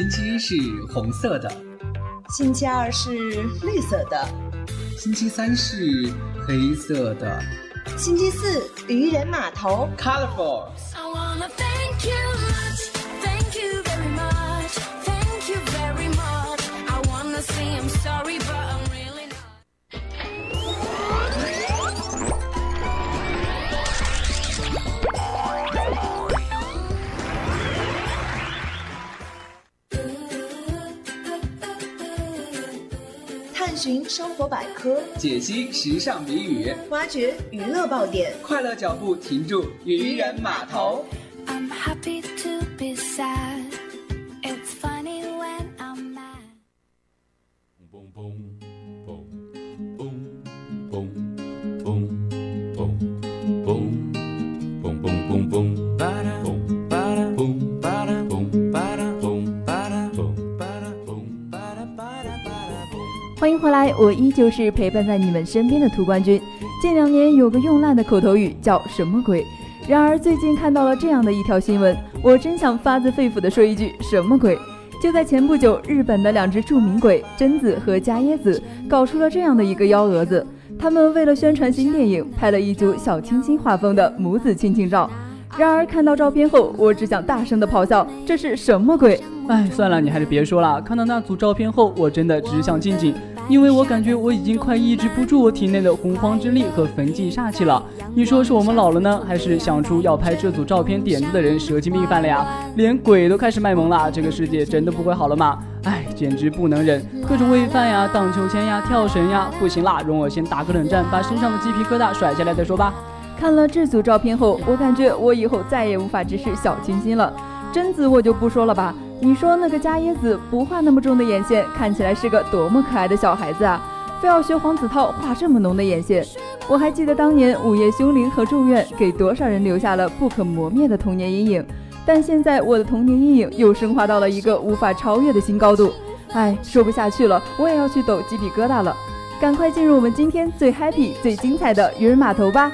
星期一是红色的，星期二是绿色的，星期三是黑色的，星期四渔人码头，colorful。寻生活百科，解析时尚谜语，挖掘娱乐爆点，快乐脚步停住渔人码头。欢迎回来，我依旧是陪伴在你们身边的涂冠军。近两年有个用烂的口头语叫什么鬼？然而最近看到了这样的一条新闻，我真想发自肺腑的说一句什么鬼？就在前不久，日本的两只著名鬼贞子和伽椰子搞出了这样的一个幺蛾子，他们为了宣传新电影，拍了一组小清新画风的母子亲情照。然而看到照片后，我只想大声的咆哮：这是什么鬼？哎，算了，你还是别说了。看到那组照片后，我真的只想静静，因为我感觉我已经快抑制不住我体内的洪荒之力和焚寂煞气了。你说是我们老了呢，还是想出要拍这组照片点子的人蛇精病犯了呀？连鬼都开始卖萌了，这个世界真的不会好了吗？哎，简直不能忍！各种喂饭呀、荡秋千呀、跳绳呀，不行啦，容我先打个冷战，把身上的鸡皮疙瘩甩下来再说吧。看了这组照片后，我感觉我以后再也无法直视小清新了。贞子我就不说了吧。你说那个伽椰子不画那么重的眼线，看起来是个多么可爱的小孩子啊！非要学黄子韬画这么浓的眼线。我还记得当年《午夜凶铃》和《咒怨》给多少人留下了不可磨灭的童年阴影，但现在我的童年阴影又升华到了一个无法超越的新高度。哎，说不下去了，我也要去抖鸡皮疙瘩了。赶快进入我们今天最 happy、最精彩的渔人码头吧！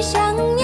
想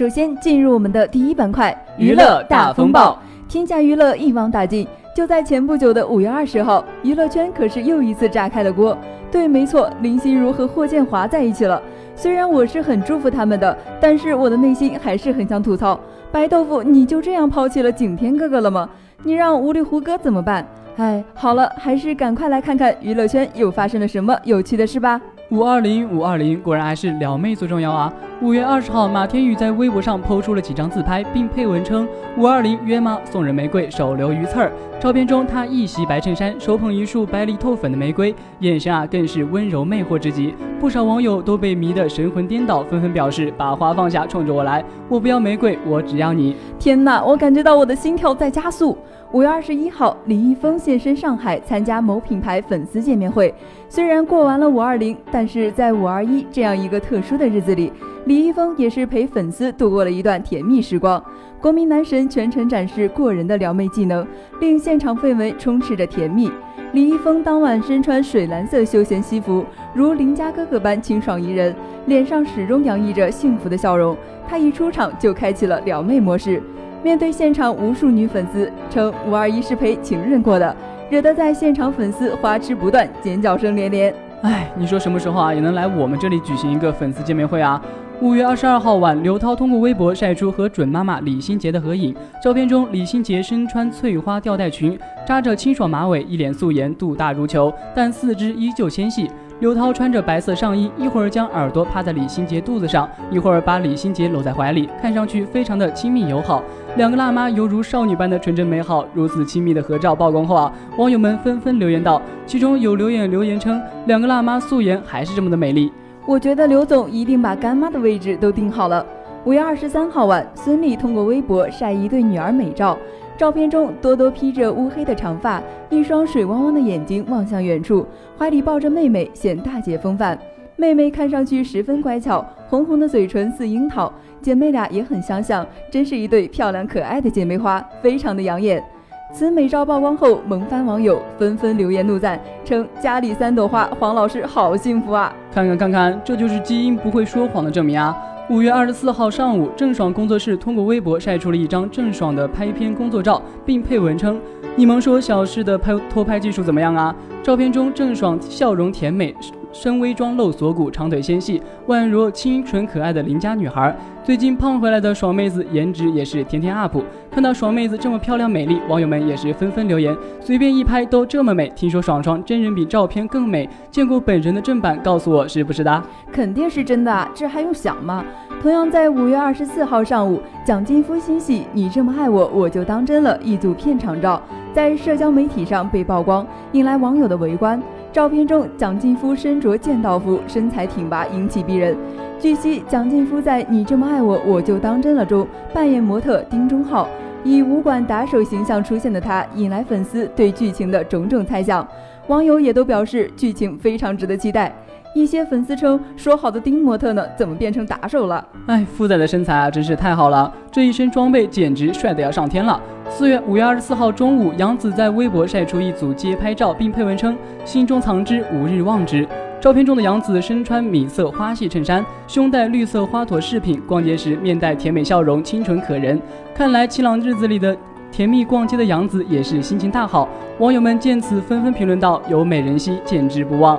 首先进入我们的第一板块——娱乐大风暴。天下娱乐一网打尽。就在前不久的五月二十号，娱乐圈可是又一次炸开了锅。对，没错，林心如和霍建华在一起了。虽然我是很祝福他们的，但是我的内心还是很想吐槽：白豆腐，你就这样抛弃了景天哥哥了吗？你让无力胡歌怎么办？哎，好了，还是赶快来看看娱乐圈又发生了什么有趣的事吧。五二零五二零，果然还是撩妹最重要啊！五月二十号，马天宇在微博上抛出了几张自拍，并配文称：“五二零约吗？送人玫瑰，手留鱼刺儿。”照片中，他一袭白衬衫，手捧一束白里透粉的玫瑰，眼神啊更是温柔魅惑之极。不少网友都被迷得神魂颠倒，纷纷表示：“把花放下，冲着我来！我不要玫瑰，我只要你！”天哪，我感觉到我的心跳在加速。五月二十一号，李易峰现身上海参加某品牌粉丝见面会。虽然过完了五二零，但是在五二一这样一个特殊的日子里，李易峰也是陪粉丝度过了一段甜蜜时光。国民男神全程展示过人的撩妹技能，令现场氛围充斥着甜蜜。李易峰当晚身穿水蓝色休闲西服，如邻家哥哥般清爽宜人，脸上始终洋溢着幸福的笑容。他一出场就开启了撩妹模式。面对现场无数女粉丝，称五二一是陪情人过的，惹得在现场粉丝花痴不断，尖叫声连连。哎，你说什么时候啊也能来我们这里举行一个粉丝见面会啊？五月二十二号晚，刘涛通过微博晒出和准妈妈李心洁的合影，照片中李心洁身穿翠花吊带裙，扎着清爽马尾，一脸素颜，肚大如球，但四肢依旧纤细。刘涛穿着白色上衣，一会儿将耳朵趴在李心洁肚子上，一会儿把李心洁搂在怀里，看上去非常的亲密友好。两个辣妈犹如少女般的纯真美好。如此亲密的合照曝光后啊，网友们纷纷留言道，其中有留言留言称，两个辣妈素颜还是这么的美丽。我觉得刘总一定把干妈的位置都定好了。五月二十三号晚，孙俪通过微博晒一对女儿美照。照片中，多多披着乌黑的长发，一双水汪汪的眼睛望向远处，怀里抱着妹妹，显大姐风范。妹妹看上去十分乖巧，红红的嘴唇似樱桃，姐妹俩也很相像，真是一对漂亮可爱的姐妹花，非常的养眼。此美照曝光后，萌翻网友纷纷留言怒赞，称家里三朵花，黄老师好幸福啊！看看看看，这就是基因不会说谎的证明啊！五月二十四号上午，郑爽工作室通过微博晒出了一张郑爽的拍片工作照，并配文称：“你们说小诗的拍拖拍技术怎么样啊？”照片中，郑爽笑容甜美。深 V 装露锁骨，长腿纤细，宛如清纯可爱的邻家女孩。最近胖回来的爽妹子，颜值也是天天 up。看到爽妹子这么漂亮美丽，网友们也是纷纷留言：随便一拍都这么美。听说爽爽真人比照片更美，见过本人的正版，告诉我是不是的？肯定是真的啊，这还用想吗？同样在五月二十四号上午，蒋劲夫新戏《你这么爱我，我就当真了》一组片场照在社交媒体上被曝光，引来网友的围观。照片中，蒋劲夫身着剑道服，身材挺拔，英气逼人。据悉，蒋劲夫在《你这么爱我，我就当真了》中扮演模特丁中浩，以武馆打手形象出现的他，引来粉丝对剧情的种种猜想。网友也都表示，剧情非常值得期待。一些粉丝称，说好的丁模特呢？怎么变成打手了？哎，富仔的身材啊，真是太好了，这一身装备简直帅得要上天了。四月五月二十四号中午，杨紫在微博晒出一组街拍照，并配文称：“心中藏之，吾日忘之。”照片中的杨紫身穿米色花系衬衫，胸戴绿色花朵饰品，逛街时面带甜美笑容，清纯可人。看来晴朗日子里的甜蜜逛街的杨紫也是心情大好。网友们见此纷纷评论道：“有美人兮，见之不忘。”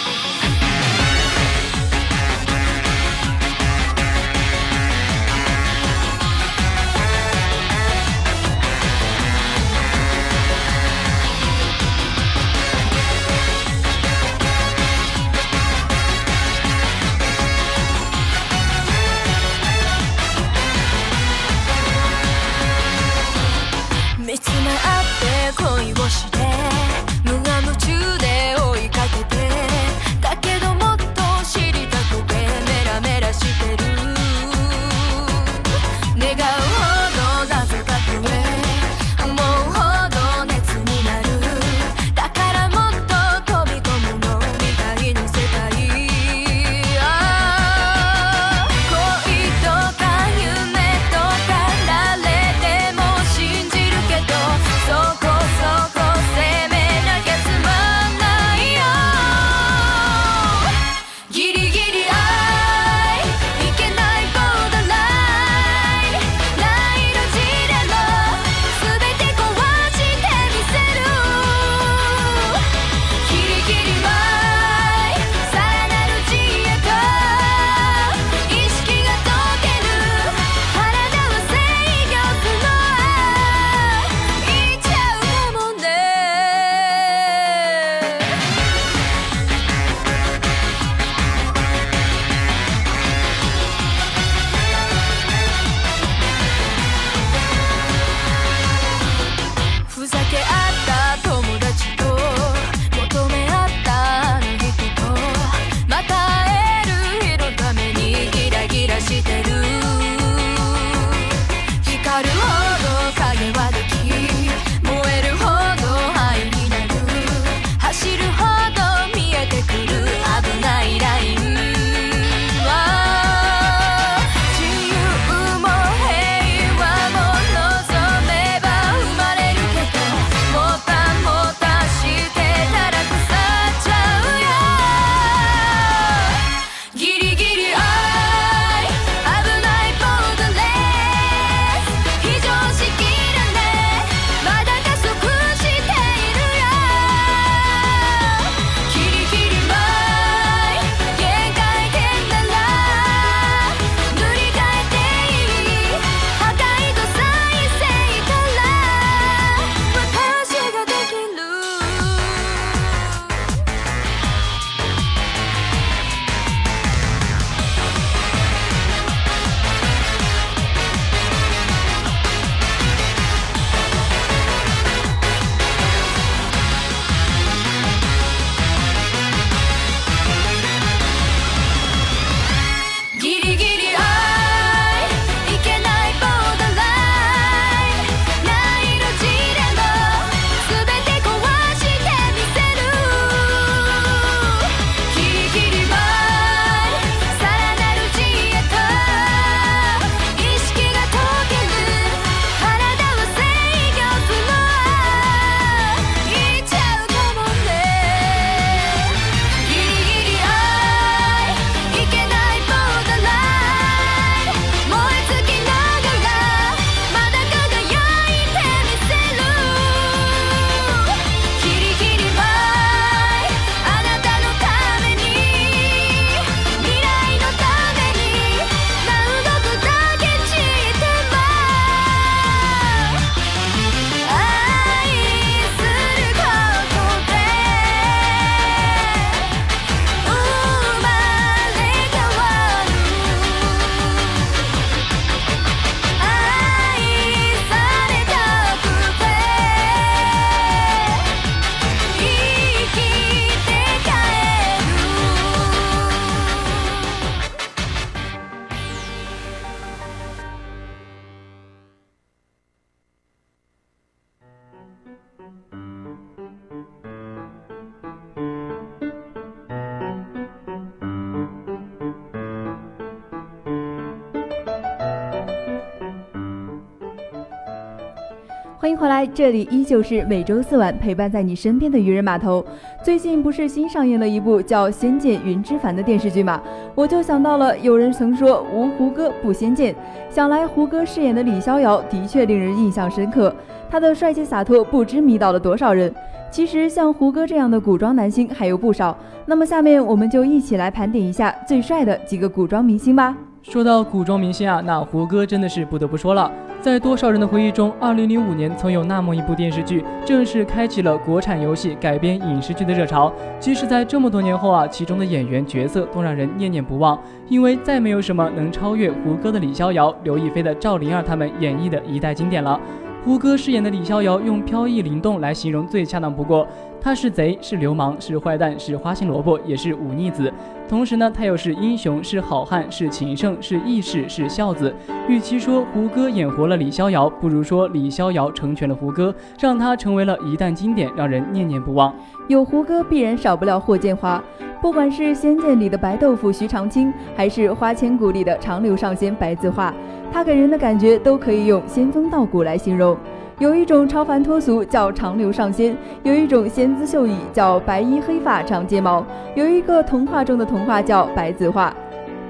欢迎回来，这里依旧是每周四晚陪伴在你身边的渔人码头。最近不是新上映了一部叫《仙剑云之凡》的电视剧吗？我就想到了，有人曾说无胡歌不仙剑，想来胡歌饰演的李逍遥的确令人印象深刻，他的帅气洒脱不知迷倒了多少人。其实像胡歌这样的古装男星还有不少，那么下面我们就一起来盘点一下最帅的几个古装明星吧。说到古装明星啊，那胡歌真的是不得不说了。在多少人的回忆中，2005年曾有那么一部电视剧，正式开启了国产游戏改编影视剧的热潮。即使在这么多年后啊，其中的演员角色都让人念念不忘，因为再没有什么能超越胡歌的李逍遥、刘亦菲的赵灵儿他们演绎的一代经典了。胡歌饰演的李逍遥，用飘逸灵动来形容最恰当不过。他是贼，是流氓，是坏蛋，是花心萝卜，也是忤逆子。同时呢，他又是英雄，是好汉，是情圣，是义士，是孝子。与其说胡歌演活了李逍遥，不如说李逍遥成全了胡歌，让他成为了一代经典，让人念念不忘。有胡歌，必然少不了霍建华。不管是《仙剑》里的白豆腐徐长卿，还是《花千骨》里的长留上仙白子画，他给人的感觉都可以用仙风道骨来形容。有一种超凡脱俗叫长流上仙，有一种仙姿秀逸叫白衣黑发长睫毛，有一个童话中的童话叫白子画。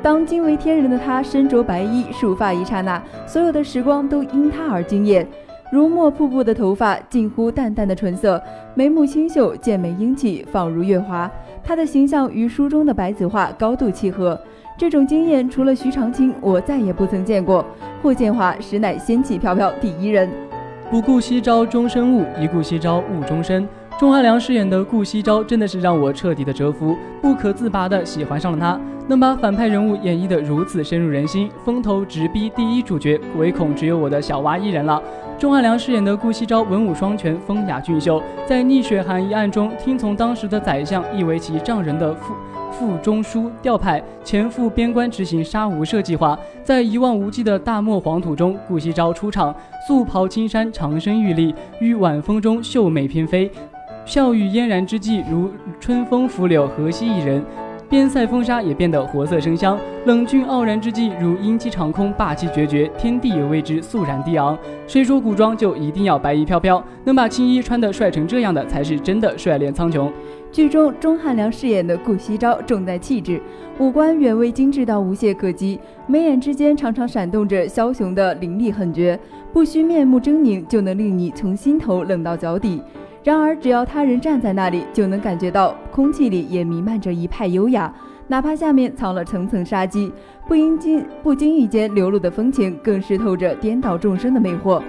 当惊为天人的他身着白衣束发一刹那，所有的时光都因他而惊艳。如墨瀑布的头发，近乎淡淡的纯色，眉目清秀，剑眉英气，仿如月华。他的形象与书中的白子画高度契合。这种惊艳，除了徐长卿，我再也不曾见过。霍建华实乃仙气飘飘第一人。不顾夕朝终身误，一顾夕朝误终身。钟汉良饰演的顾惜朝真的是让我彻底的折服，不可自拔的喜欢上了他。能把反派人物演绎的如此深入人心，风头直逼第一主角，唯恐只有我的小娃一人了。钟汉良饰演的顾惜朝文武双全，风雅俊秀，在逆水寒一案中听从当时的宰相以为其丈人的副。副中书调派前赴边关执行杀无赦计划，在一望无际的大漠黄土中，顾惜朝出场，素袍青衫，长身玉立，于晚风中秀美翩飞，笑语嫣然之际，如春风拂柳，何惜一人。边塞风沙也变得活色生香，冷峻傲然之际，如鹰击长空，霸气决绝，天地也为之肃然低昂。谁说古装就一定要白衣飘飘？能把青衣穿得帅成这样的，才是真的帅脸苍穹。剧中钟汉良饰演的顾惜朝重在气质，五官远未精致到无懈可击，眉眼之间常常闪动着枭雄的凌厉狠绝，不需面目狰狞就能令你从心头冷到脚底。然而，只要他人站在那里，就能感觉到空气里也弥漫着一派优雅，哪怕下面藏了层层杀机，不应经不经意间流露的风情，更是透着颠倒众生的魅惑。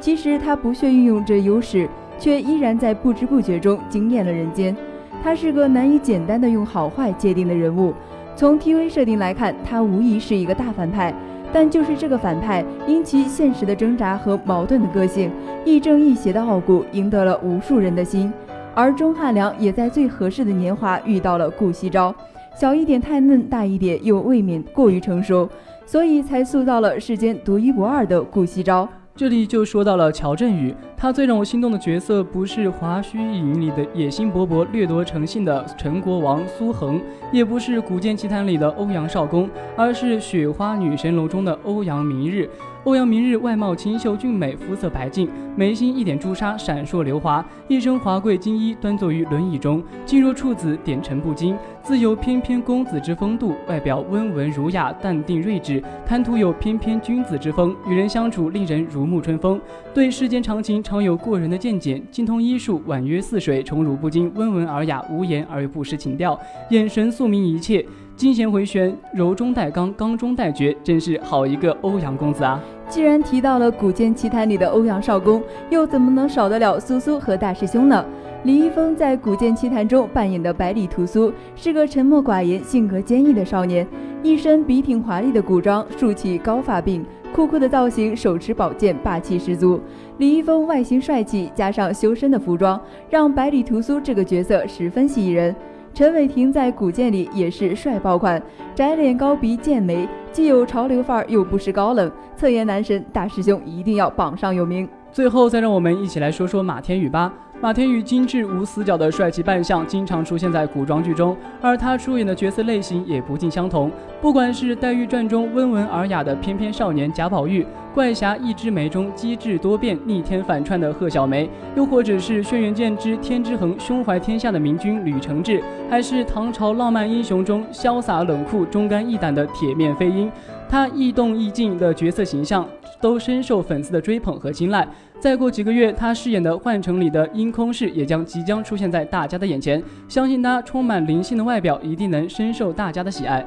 其实他不屑运用这优势，却依然在不知不觉中惊艳了人间。他是个难以简单的用好坏界定的人物。从 TV 设定来看，他无疑是一个大反派。但就是这个反派，因其现实的挣扎和矛盾的个性，亦正亦邪的傲骨，赢得了无数人的心。而钟汉良也在最合适的年华遇到了顾惜朝，小一点太嫩，大一点又未免过于成熟，所以才塑造了世间独一无二的顾惜朝。这里就说到了乔振宇，他最让我心动的角色不是《华胥引》里的野心勃勃、掠夺成性的陈国王苏恒，也不是《古剑奇谭》里的欧阳少恭，而是《雪花女神楼》中的欧阳明日。欧阳明日外貌清秀俊美，肤色白净，眉心一点朱砂闪烁流华，一身华贵金衣，端坐于轮椅中，静若处子，点尘不惊，自有翩翩公子之风度。外表温文儒雅，淡定睿智，谈吐有翩翩君子之风，与人相处令人如沐春风。对世间常情常有过人的见解，精通医术，婉约似水，宠辱不惊，温文尔雅，无言而又不失情调，眼神宿明一切。金弦回旋，柔中带刚，刚中带绝，真是好一个欧阳公子啊！既然提到了《古剑奇谭》里的欧阳少恭，又怎么能少得了苏苏和大师兄呢？李易峰在《古剑奇谭》中扮演的百里屠苏，是个沉默寡言、性格坚毅的少年，一身笔挺华丽的古装，竖起高发鬓，酷酷的造型，手持宝剑，霸气十足。李易峰外形帅气，加上修身的服装，让百里屠苏这个角色十分吸引人。陈伟霆在古剑里也是帅爆款，窄脸高鼻剑眉，既有潮流范儿，又不失高冷，侧颜男神，大师兄一定要榜上有名。最后，再让我们一起来说说马天宇吧。马天宇精致无死角的帅气扮相，经常出现在古装剧中，而他出演的角色类型也不尽相同。不管是《黛玉传》中温文尔雅的翩翩少年贾宝玉，《怪侠一枝梅》中机智多变、逆天反串的贺小梅，又或者是《轩辕剑之天之痕》胸怀天下的明君吕承志，还是唐朝浪漫英雄中潇洒冷酷、忠肝义胆的铁面飞鹰，他亦动亦静的角色形象。都深受粉丝的追捧和青睐。再过几个月，他饰演的《幻城》里的樱空释也将即将出现在大家的眼前。相信他充满灵性的外表一定能深受大家的喜爱。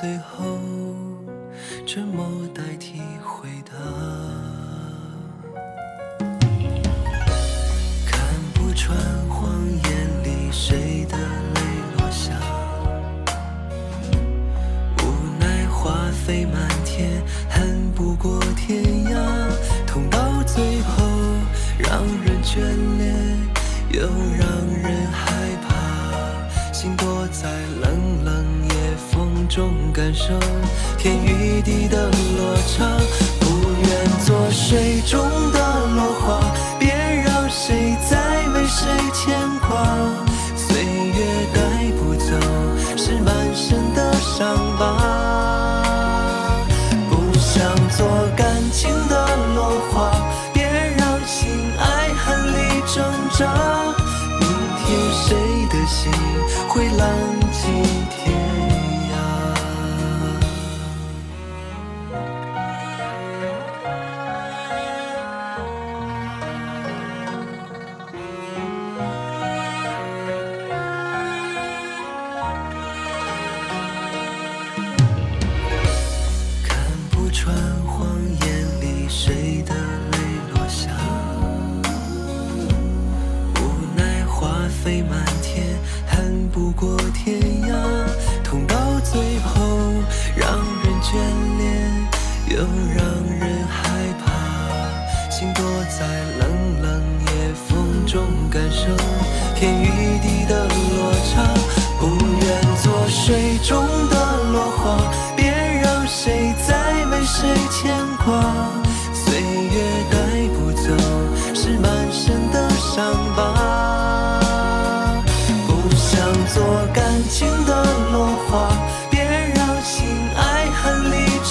最后沉默代替回答，看不穿谎言里谁的泪落下，无奈花飞满天，恨不过天涯，痛到最后让人眷恋，又让人害怕，心躲在了。种感受天与地的落差，不愿做水中的落花，别让谁再为谁牵挂。岁月带不走，是满身的伤疤。不想做感情的落花，别让心爱恨里挣扎。明天谁的心会浪迹？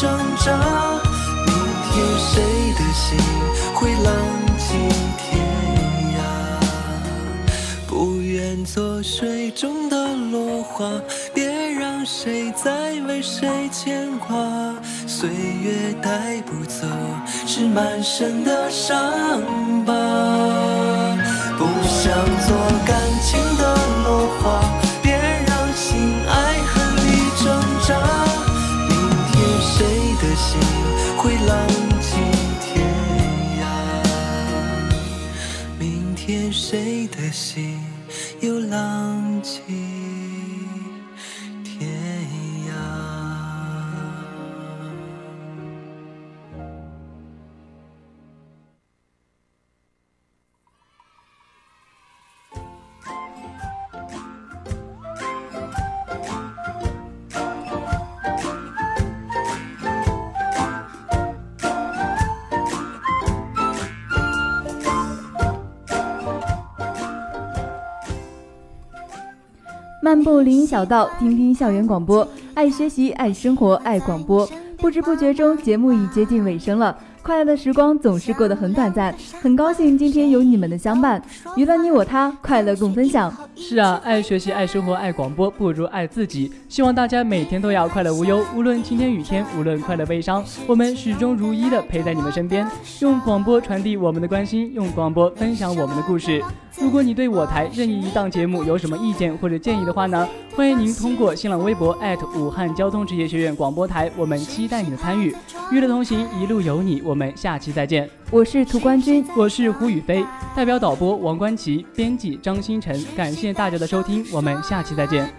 挣扎明天谁的心会浪迹天涯。不愿做水中的落花别让谁再为谁牵挂岁月带不走是满身的伤疤。不想做感情的漫步林荫小道，听听校园广播，爱学习，爱生活，爱广播。不知不觉中，节目已接近尾声了。快乐的时光总是过得很短暂，很高兴今天有你们的相伴，娱乐你我他，快乐共分享。是啊，爱学习，爱生活，爱广播，不如爱自己。希望大家每天都要快乐无忧，无论晴天雨天，无论快乐悲伤，我们始终如一的陪在你们身边，用广播传递我们的关心，用广播分享我们的故事。如果你对我台任意一档节目有什么意见或者建议的话呢？欢迎您通过新浪微博武汉交通职业学院广播台，我们期待你的参与。娱乐同行，一路有你，我们下期再见。我是涂冠军，我是胡宇飞，代表导播王冠奇，编辑张星辰，感谢大家的收听，我们下期再见。